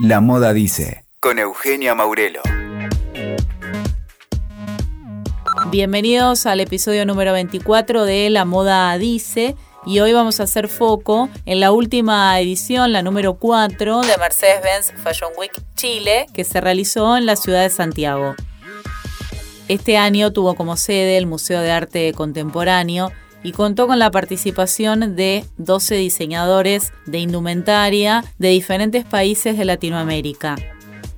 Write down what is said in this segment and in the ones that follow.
La Moda Dice, con Eugenia Maurelo. Bienvenidos al episodio número 24 de La Moda Dice y hoy vamos a hacer foco en la última edición, la número 4 de Mercedes-Benz Fashion Week Chile, que se realizó en la ciudad de Santiago. Este año tuvo como sede el Museo de Arte Contemporáneo y contó con la participación de 12 diseñadores de indumentaria de diferentes países de Latinoamérica.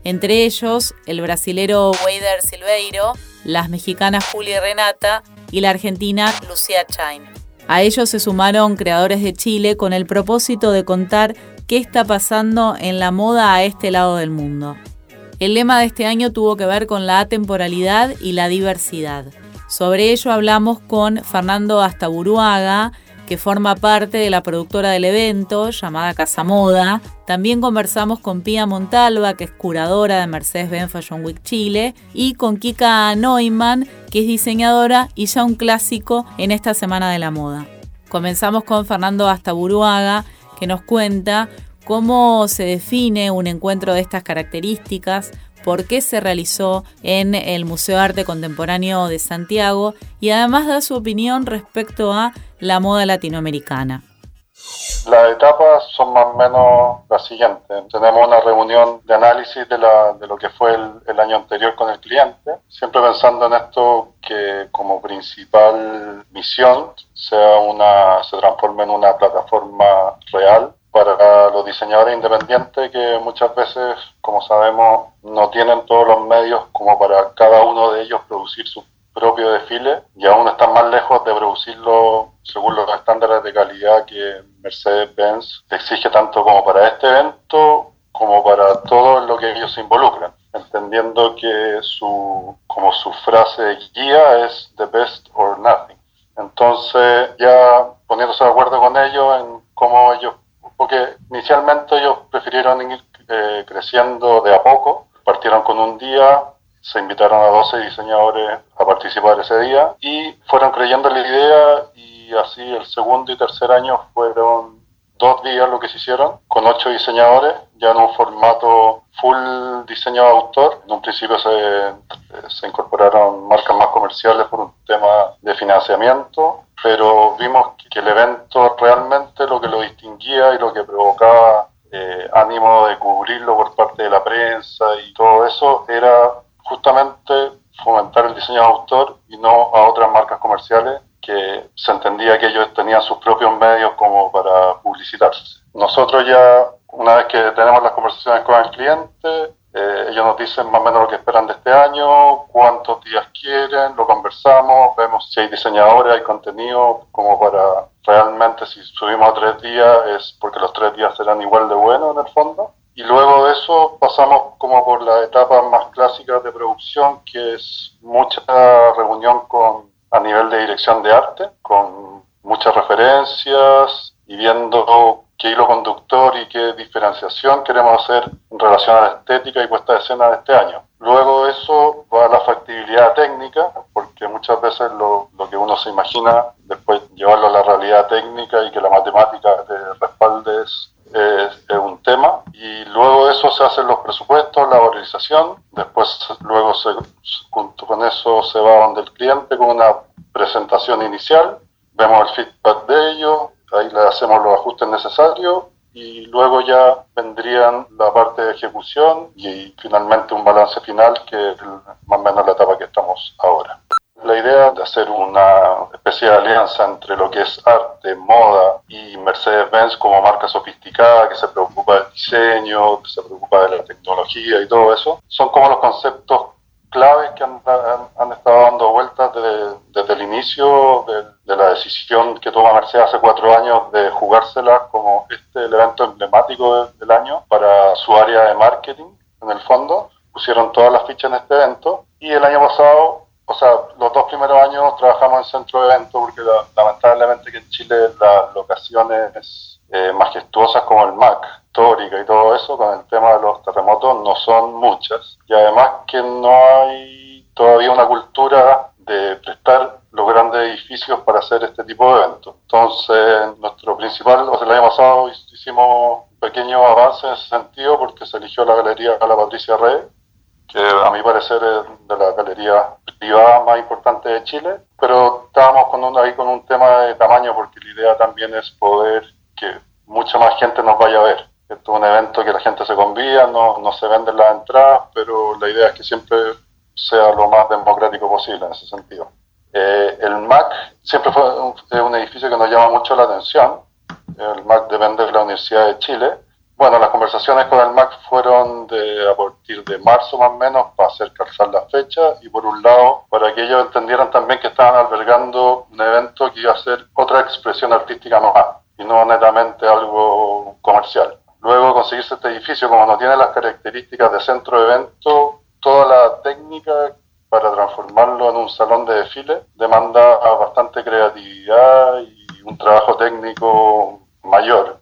Entre ellos, el brasilero Weider Silveiro, las mexicanas Julia Renata y la argentina Lucía Chain. A ellos se sumaron creadores de Chile con el propósito de contar qué está pasando en la moda a este lado del mundo. El lema de este año tuvo que ver con la atemporalidad y la diversidad. Sobre ello hablamos con Fernando Astaburuaga, que forma parte de la productora del evento llamada Casa Moda. También conversamos con Pia Montalva, que es curadora de Mercedes-Benz Fashion Week Chile, y con Kika Neumann, que es diseñadora y ya un clásico en esta Semana de la Moda. Comenzamos con Fernando Astaburuaga, que nos cuenta cómo se define un encuentro de estas características, por qué se realizó en el Museo de Arte Contemporáneo de Santiago y además da su opinión respecto a la moda latinoamericana. Las etapas son más o menos las siguientes. Tenemos una reunión de análisis de, lo que fue el, año anterior con el cliente, siempre pensando en esto que como principal misión sea una, se transforme en una plataforma real para los diseñadores independientes que muchas veces, como sabemos, no tienen todos los medios como para cada uno de ellos producir su propio desfile y aún están más lejos de producirlo según los estándares de calidad que Mercedes-Benz exige tanto como para este evento como para todo lo que ellos se involucran, entendiendo que su, como su frase guía es the best or nothing. Entonces ya poniéndose de acuerdo con ellos en cómo ellos porque inicialmente ellos prefirieron ir eh, creciendo de a poco, partieron con un día, se invitaron a 12 diseñadores a participar ese día y fueron creyendo la idea y así el segundo y tercer año fueron dos días lo que se hicieron con ocho diseñadores ya en un formato full diseño de autor. En un principio se, se incorporaron marcas más comerciales por un tema de financiamiento, pero vimos que el evento realmente lo que lo distinguía y lo que provocaba eh, ánimo de cubrirlo por parte de la prensa y todo eso era justamente fomentar el diseño de autor y no a otras marcas comerciales que se entendía que ellos tenían sus propios medios como para publicitarse. Nosotros ya, una vez que tenemos las conversaciones con el cliente, eh, ellos nos dicen más o menos lo que esperan de este año, cuántos días quieren, lo conversamos, vemos si hay diseñadores, hay contenido, como para realmente si subimos a tres días es porque los tres días serán igual de buenos en el fondo. Y luego de eso pasamos como por las etapas más clásicas de producción, que es mucha reunión con a nivel de dirección de arte, con muchas referencias y viendo qué hilo conductor y qué diferenciación queremos hacer en relación a la estética y puesta de escena de este año. Luego eso va a la factibilidad técnica, porque muchas veces lo, lo que uno se imagina, después llevarlo a la realidad técnica y que la matemática te respalde es, un tema. Y luego eso se hacen los presupuestos, la valorización, después luego se, junto con eso se va donde el cliente con una presentación inicial, vemos el feedback de ellos, ahí hacemos los ajustes necesarios y luego ya vendrían la parte de ejecución y finalmente un balance final que es más o menos la etapa que estamos ahora. La idea de hacer una especie de alianza entre lo que es arte, moda y Mercedes-Benz como marca sofisticada que se preocupa del diseño, que se preocupa de la tecnología y todo eso, son como los conceptos claves que han, han, estado dando vueltas desde, el inicio de, la decisión que toma Mercedes hace cuatro años de jugársela como este evento emblemático del año para su área de marketing, en el fondo. Pusieron todas las fichas en este evento y el año pasado, o sea, los dos primeros años trabajamos en centro de evento porque lamentablemente que en Chile las locaciones eh, majestuosas como el MAC histórica y todo eso, con el tema de los terremotos, no son muchas. Y además que no hay todavía una cultura de prestar los grandes edificios para hacer este tipo de eventos. Entonces, nuestro principal, o sea, el año pasado hicimos pequeño avance en ese sentido porque se eligió la galería a la Patricia Rey, que a mi parecer es de la galería privada más importante de Chile, pero estábamos con un, ahí con un tema de tamaño porque la idea también es poder que mucha más gente nos vaya a ver. Esto es un evento que la gente se convía, no, no se venden las entradas, pero la idea es que siempre sea lo más democrático posible en ese sentido. Eh, el MAC siempre fue un, un, edificio que nos llama mucho la atención. El MAC depende de la Universidad de Chile. Bueno, las conversaciones con el MAC fueron de, a partir de marzo más o menos para hacer calzar la fecha y por un lado para que ellos entendieran también que estaban albergando un evento que iba a ser otra expresión artística más y no netamente algo comercial. Luego conseguirse este edificio, como no tiene las características de centro de evento, toda la técnica para transformarlo en un salón de desfile demanda bastante creatividad y un trabajo técnico mayor,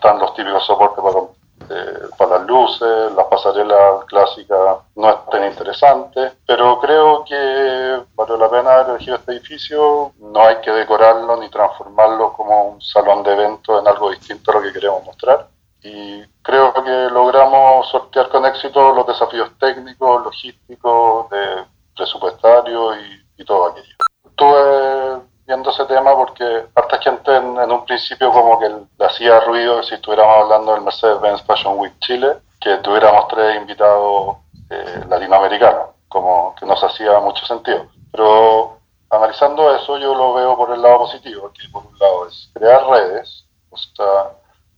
están los típicos soportes para, eh, para las luces, las pasarelas clásicas no es tan interesante, pero creo que valió la pena elegido este edificio, no hay que decorarlo ni transformarlo como un salón de eventos en algo distinto a lo que queremos mostrar y creo que logramos sortear con éxito los desafíos técnicos, logísticos, de presupuestario y, y todo aquello. Estuve viendo ese tema porque harta gente en, en un principio como que le hacía ruido que si estuviéramos hablando del Mercedes-Benz Fashion Week Chile, que tuviéramos tres invitados eh, latinoamericanos, como que nos hacía mucho sentido. Pero analizando eso yo lo veo por el lado positivo, que por un lado es crear redes, o sea,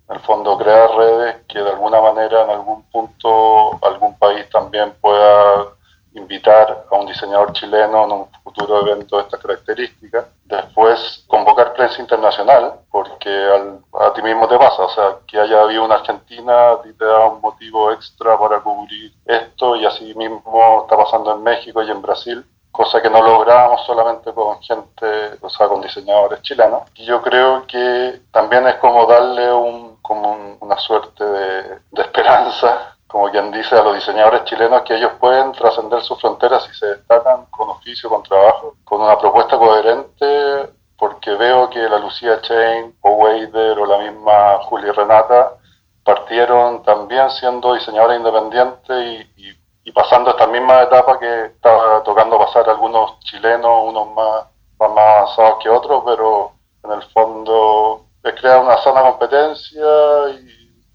en el fondo crear redes que de alguna manera en algún punto algún país también pueda invitar a un diseñador chileno en un futuro evento de estas características. Después, convocar prensa internacional, porque al, a ti mismo te pasa, o sea, que haya habido una Argentina, a ti te da un motivo extra para cubrir esto, y así mismo está pasando en México y en Brasil, cosa que no lográbamos solamente con gente, o sea, con diseñadores chilenos. Y yo creo que también es como darle una suerte de esperanza como quien dice a los diseñadores chilenos que ellos pueden trascender sus fronteras si se destacan con oficio, con trabajo, con una propuesta coherente, porque veo que la Lucía Chain o Wader o la misma Julia Renata partieron también siendo diseñadores independientes y, pasando esta misma etapa que estaba tocando pasar algunos chilenos, unos más, más avanzados que otros, pero en el fondo es crear una sana competencia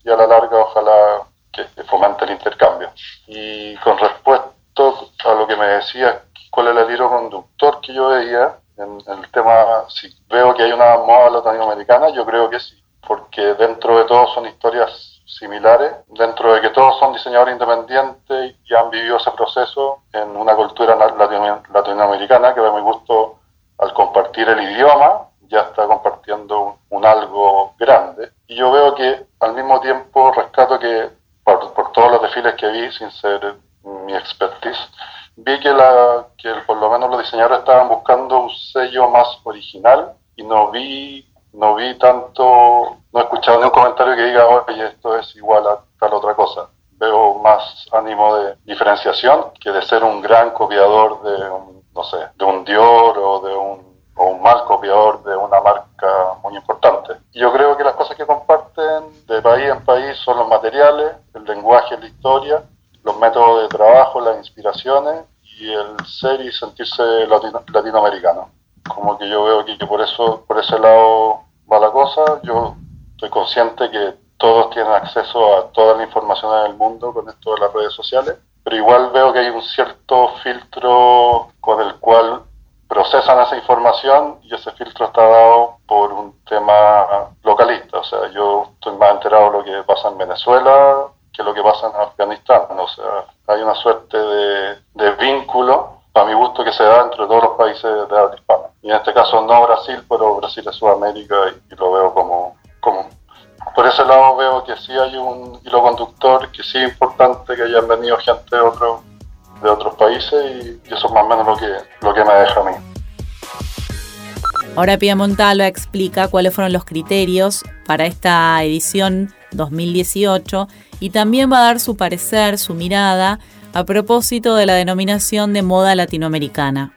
y a la larga ojalá que fomente el intercambio. Y con respecto a lo que me decía, cuál es el hilo conductor que yo veía en, en, el tema, si veo que hay una moda latinoamericana, yo creo que sí, porque dentro de todo son historias similares, dentro de que todos son diseñadores independientes y han vivido ese proceso en una cultura latino, latinoamericana que a mi gusto al compartir el idioma ya está compartiendo un, un algo grande. Y yo veo que al mismo tiempo rescato que por, por, todos los desfiles que vi, sin ser mi expertise, vi que, la, que por lo menos los diseñadores estaban buscando un sello más original y no vi, no vi tanto, no he escuchado ningún comentario que diga, oye, esto es igual a tal otra cosa. Veo más ánimo de diferenciación que de ser un gran copiador de un, no sé, de un Dior o de un o un mal copiador de una marca muy importante. Yo creo que las cosas que comparten de país en país son los materiales, el lenguaje, la historia, los métodos de trabajo, las inspiraciones y el ser y sentirse latino, latinoamericano. Como que yo veo que, que por eso, por ese lado va la cosa. Yo estoy consciente que todos tienen acceso a toda la información en el mundo con esto de las redes sociales, pero igual veo que hay un cierto filtro con el cual procesan esa información y ese filtro está dado por un tema localista. O sea, yo estoy más enterado de lo que pasa en Venezuela que lo que pasa en Afganistán. O sea, hay una suerte de, de vínculo, para mi gusto, que se da entre todos los países de habla hispana. Y en este caso no Brasil, pero Brasil es Sudamérica y, lo veo como, como... Por ese lado veo que sí hay un hilo conductor, que sí es importante que hayan venido gente de otros de otros países y, y, eso es más o menos lo que, lo que me deja a mí. Ahora Pia Montalva explica cuáles fueron los criterios para esta edición 2018 y también va a dar su parecer, su mirada a propósito de la denominación de moda latinoamericana.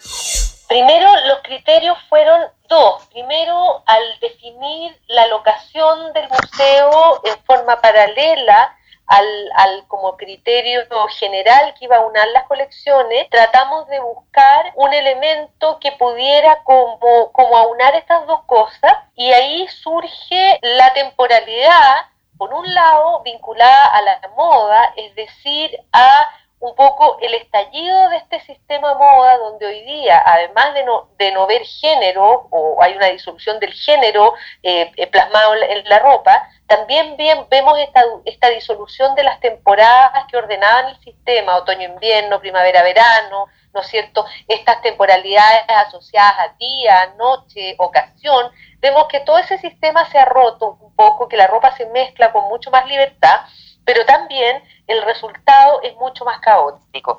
Primero, los criterios fueron dos. Primero, al definir la locación del museo en forma paralela al, como criterio general que iba a unir las colecciones, tratamos de buscar un elemento que pudiera como, como aunar estas dos cosas y ahí surge la temporalidad, por un lado, vinculada a la moda, es decir, a un poco el estallido de este sistema moda donde hoy día, además de no, de no ver género, o hay una disolución del género eh, eh, plasmado en la ropa, también bien, vemos esta, esta disolución de las temporadas que ordenaban el sistema, otoño-invierno, primavera-verano, ¿no es cierto? Estas temporalidades asociadas a día, noche, ocasión, vemos que todo ese sistema se ha roto un poco, que la ropa se mezcla con mucho más libertad, pero también el resultado es mucho más caótico.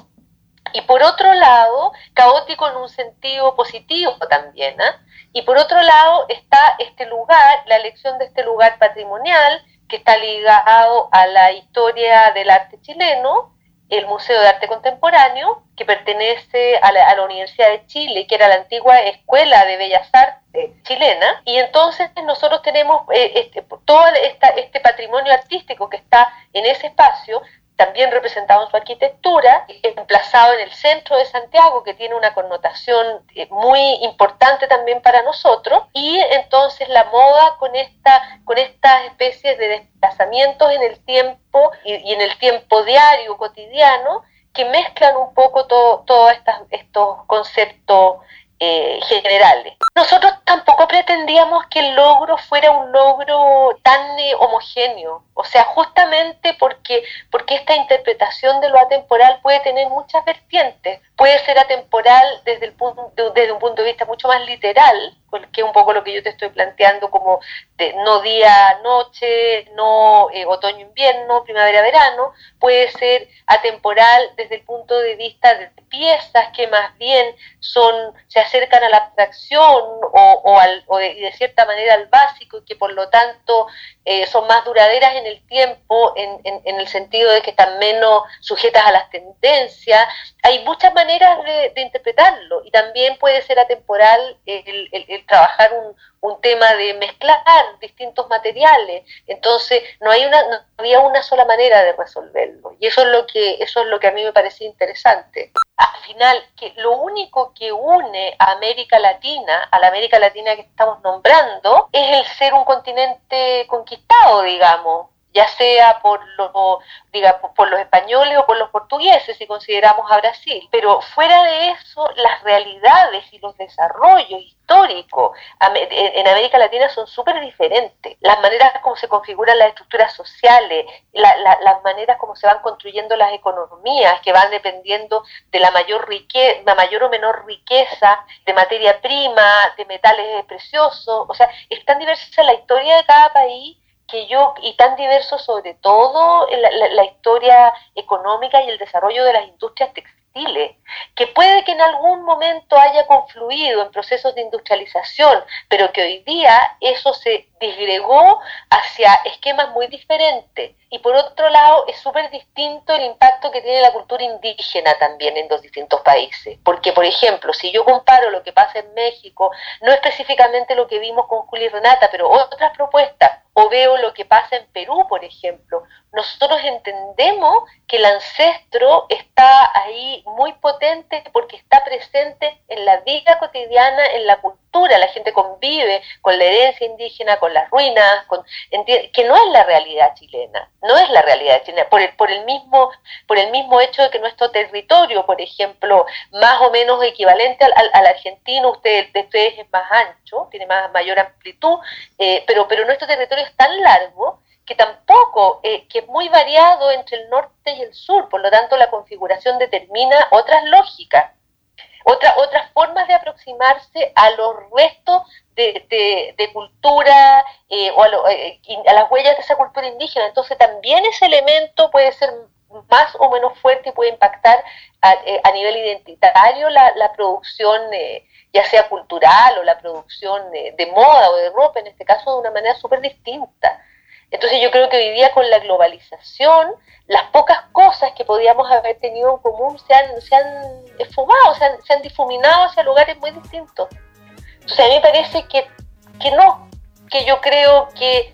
Y por otro lado, caótico en un sentido positivo también. ¿eh? Y por otro lado está este lugar, la elección de este lugar patrimonial, que está ligado a la historia del arte chileno, el Museo de Arte Contemporáneo, que pertenece a la, Universidad de Chile, que era la antigua Escuela de Bellas Artes chilena, y entonces nosotros tenemos eh, este, todo este patrimonio artístico que está en ese espacio, también representado en su arquitectura, emplazado en el centro de Santiago, que tiene una connotación eh, muy importante también para nosotros, y entonces la moda con, esta, con estas especies de desplazamientos en el tiempo y, en el tiempo diario, cotidiano, que mezclan un poco todos estos conceptos eh, generales. Nosotros tampoco pretendíamos que el logro fuera un logro tan eh, homogéneo, o sea, justamente porque, porque esta interpretación de lo atemporal puede tener muchas vertientes, puede ser atemporal desde, el punto, desde un punto de vista mucho más literal, que es un poco lo que yo te estoy planteando como de no día-noche, no eh, otoño-invierno, primavera-verano, puede ser atemporal desde el punto de vista de piezas que más bien son se acercan a la abstracción o, o, al, o de, cierta manera al básico y que por lo tanto eh, son más duraderas en el tiempo en, en, el sentido de que están menos sujetas a las tendencias. Hay muchas maneras de, interpretarlo y también puede ser atemporal el, el trabajar un, un tema de mezclar distintos materiales. Entonces, no, hay una, no había una sola manera de resolverlo. Y eso es lo que, eso es lo que a mí me parecía interesante. Al final, que lo único que une a América Latina, a la América Latina que estamos nombrando, es el ser un continente conquistado, digamos ya sea por, por los españoles o por los portugueses, si consideramos a Brasil. Pero fuera de eso, las realidades y los desarrollos históricos en América Latina son súper diferentes. Las maneras como se configuran las estructuras sociales, las maneras como se van construyendo las economías, que van dependiendo de la mayor, riqueza, la mayor o menor riqueza de materia prima, de metales preciosos. O sea, es tan diversa la historia de cada país que yo, y tan diverso sobre todo la, la, historia económica y el desarrollo de las industrias textiles, que puede que en algún momento haya confluido en procesos de industrialización, pero que hoy día eso se disgregó hacia esquemas muy diferentes. Y por otro lado, es súper distinto el impacto que tiene la cultura indígena también en dos distintos países. Porque, por ejemplo, si yo comparo lo que pasa en México, no específicamente lo que vimos con Juli Renata, pero otras propuestas, o veo lo que pasa en Perú, por ejemplo, nosotros entendemos que el ancestro está ahí muy potente porque está presente en la vida cotidiana, en la cultura, la gente convive con la herencia indígena, con las ruinas, con, que no es la realidad chilena, no es la realidad chilena, por el, por el, mismo, por el mismo hecho de que nuestro territorio, por ejemplo, más o menos equivalente al, al, argentino, usted, de ustedes es más ancho, tiene más, mayor amplitud, eh, pero, pero nuestro territorio es tan largo que tampoco, eh, que es muy variado entre el norte y el sur, por lo tanto la configuración determina otras lógicas, otra, otras formas de aproximarse a los restos de, de, cultura eh, o a, eh, a, las huellas de esa cultura indígena. Entonces también ese elemento puede ser más o menos fuerte y puede impactar a, a nivel identitario la, la producción, ya sea cultural o la producción de moda o de ropa, en este caso, de una manera súper distinta. Entonces yo creo que hoy día con la globalización, las pocas cosas que podíamos haber tenido en común se han, se han esfumado, se han, se han difuminado hacia lugares muy distintos. Entonces a mí me parece que, que no, que yo creo que,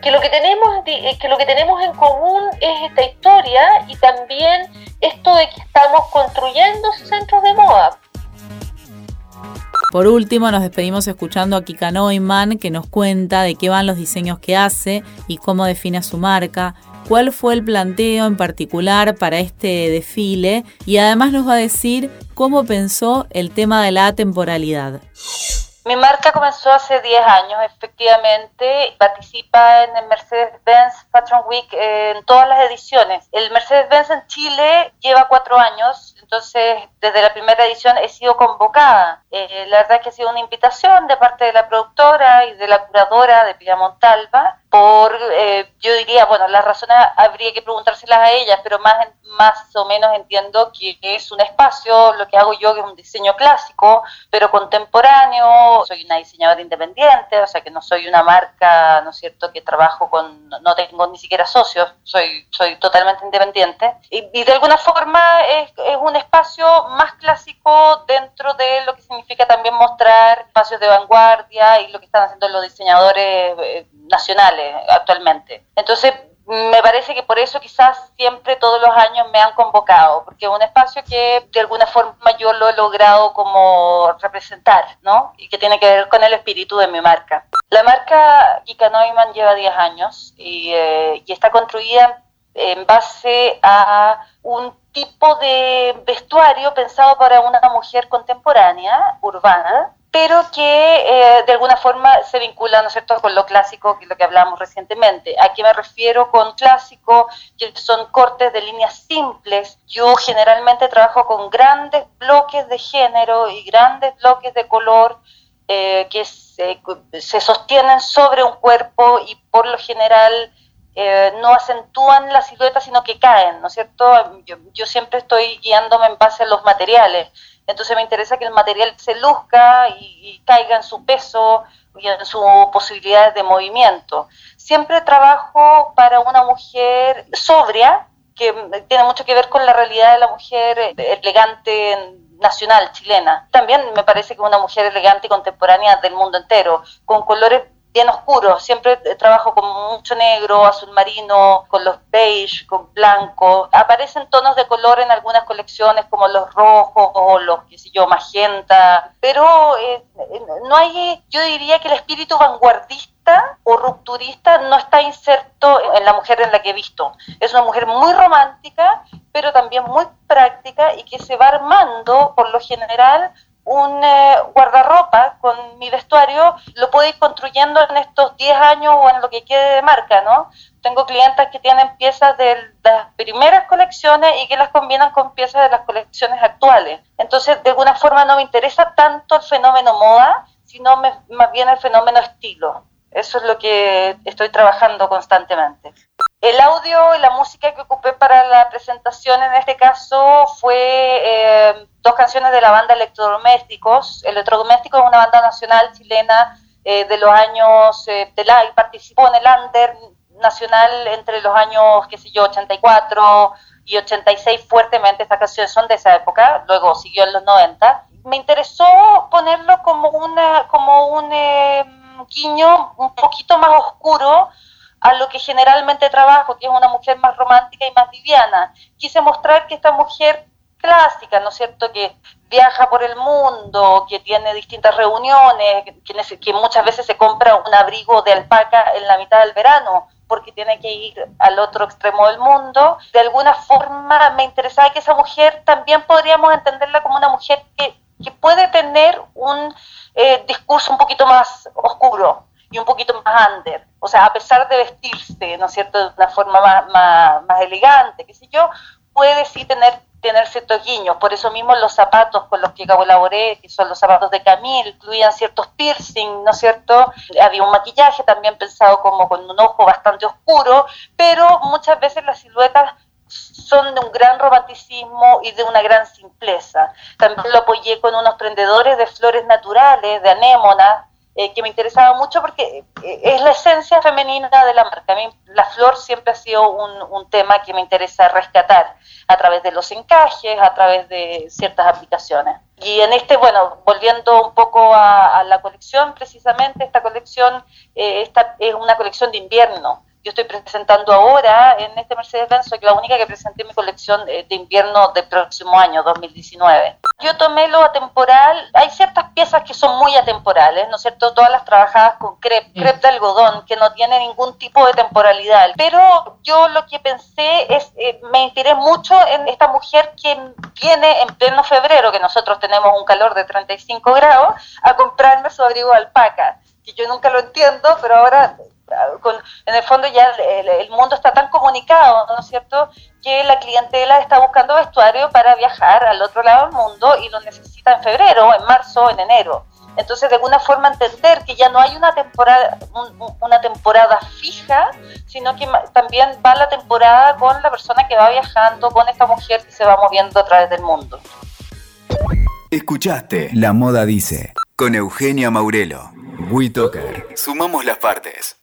que, lo que, tenemos, eh, que lo que tenemos en común es esta historia y también esto de que estamos construyendo centros de moda. Por último, nos despedimos escuchando a Kika Neumann, que nos cuenta de qué van los diseños que hace y cómo define su marca, cuál fue el planteo en particular para este desfile y además nos va a decir cómo pensó el tema de la temporalidad. Mi marca comenzó hace 10 años, efectivamente. Participa en el Mercedes-Benz Fashion Week en todas las ediciones. El Mercedes-Benz en Chile lleva cuatro años, entonces desde la primera edición he sido convocada. Eh, la verdad es que ha sido una invitación de parte de la productora y de la curadora de Pilla Montalva por, eh, yo diría, bueno, las razones habría que preguntárselas a ellas, pero más, más o menos entiendo que es un espacio, lo que hago yo es un diseño clásico, pero contemporáneo, soy una diseñadora independiente, o sea que no soy una marca, ¿no es cierto?, que trabajo con, no tengo ni siquiera socios, soy, soy totalmente independiente, y, de alguna forma es, es un espacio más clásico dentro de lo que significa también mostrar espacios de vanguardia y lo que están haciendo los diseñadores eh, nacionales actualmente. Entonces, me parece que por eso quizás siempre todos los años me han convocado, porque es un espacio que de alguna forma yo lo he logrado como representar, ¿no? Y que tiene que ver con el espíritu de mi marca. La marca Kika Neumann lleva 10 años y, eh, y está construida en base a un tipo de vestuario pensado para una mujer contemporánea, urbana, pero que eh, de alguna forma se vincula, ¿no es cierto?, con lo clásico, que es lo que hablamos recientemente. ¿A qué me refiero con clásico? Que son cortes de líneas simples. Yo generalmente trabajo con grandes bloques de género y grandes bloques de color eh, que se, se, sostienen sobre un cuerpo y por lo general eh, no acentúan la silueta, sino que caen, ¿no es cierto? Yo siempre estoy guiándome en base a los materiales entonces me interesa que el material se luzca y, caiga en su peso y en sus posibilidades de movimiento. Siempre trabajo para una mujer sobria, que tiene mucho que ver con la realidad de la mujer elegante nacional chilena. También me parece que una mujer elegante y contemporánea del mundo entero, con colores bien oscuro, Siempre trabajo con mucho negro, azul marino, con los beige, con blanco. Aparecen tonos de color en algunas colecciones como los rojos o los, qué sé yo, magenta. Pero eh, no hay, yo diría que el espíritu vanguardista o rupturista no está inserto en la mujer en la que he visto. Es una mujer muy romántica, pero también muy práctica y que se va armando, por lo general, un eh, guardarropa con mi vestuario lo puedo ir construyendo en estos 10 años o en lo que quede de marca, ¿no? Tengo clientes que tienen piezas de las primeras colecciones y que las combinan con piezas de las colecciones actuales. Entonces, de alguna forma no me interesa tanto el fenómeno moda, sino más bien el fenómeno estilo. Eso es lo que estoy trabajando constantemente. El audio y la música que ocupé para la presentación en este caso fue eh, dos canciones de la banda Electrodomésticos. Electrodomésticos es una banda nacional chilena eh, de los años eh, de la, participó en el Under nacional entre los años, qué sé yo, 84 y 86 fuertemente. Estas canciones son de esa época, luego siguió en los 90. Me interesó ponerlo como, una, como un guiño un poquito más oscuro a lo que generalmente trabajo, que es una mujer más romántica y más liviana. Quise mostrar que esta mujer clásica, ¿no es cierto?, que viaja por el mundo, que tiene distintas reuniones, que, muchas veces se compra un abrigo de alpaca en la mitad del verano porque tiene que ir al otro extremo del mundo. De alguna forma me interesaba que esa mujer también podríamos entenderla como una mujer que, que puede tener un eh, discurso un poquito más oscuro, y un poquito más under. O sea, a pesar de vestirse, ¿no es cierto?, de una forma más, más, elegante, qué sé yo, puede sí tener, tener ciertos guiños. Por eso mismo los zapatos con los que colaboré, que son los zapatos de Camille, incluían ciertos piercing, ¿no es cierto? Había un maquillaje también pensado como con un ojo bastante oscuro, pero muchas veces las siluetas son de un gran romanticismo y de una gran simpleza. También lo apoyé con unos prendedores de flores naturales, de anémonas, eh, que me interesaba mucho porque eh, es la esencia femenina de la marca. A mí la flor siempre ha sido un, tema que me interesa rescatar a través de los encajes, a través de ciertas aplicaciones. Y en este, bueno, volviendo un poco a, la colección, precisamente esta colección eh, esta es una colección de invierno yo estoy presentando ahora en este Mercedes-Benz, soy la única que presenté mi colección de invierno del próximo año, 2019. Yo tomé lo atemporal, hay ciertas piezas que son muy atemporales, ¿no es cierto? Todas las trabajadas con crepe, crepe de algodón, que no tiene ningún tipo de temporalidad. Pero yo lo que pensé es, eh, me inspiré mucho en esta mujer que viene en pleno febrero, que nosotros tenemos un calor de 35 grados, a comprarme su abrigo de alpaca que yo nunca lo entiendo, pero ahora en el fondo ya el, mundo está tan comunicado, ¿no es cierto?, que la clientela está buscando vestuario para viajar al otro lado del mundo y lo necesita en febrero, en marzo, en enero. Entonces, de alguna forma entender que ya no hay una temporada, una temporada fija, sino que también va la temporada con la persona que va viajando, con esta mujer que se va moviendo a través del mundo. Escuchaste La Moda Dice con Eugenia Maurelo. WeToker. Sumamos las partes.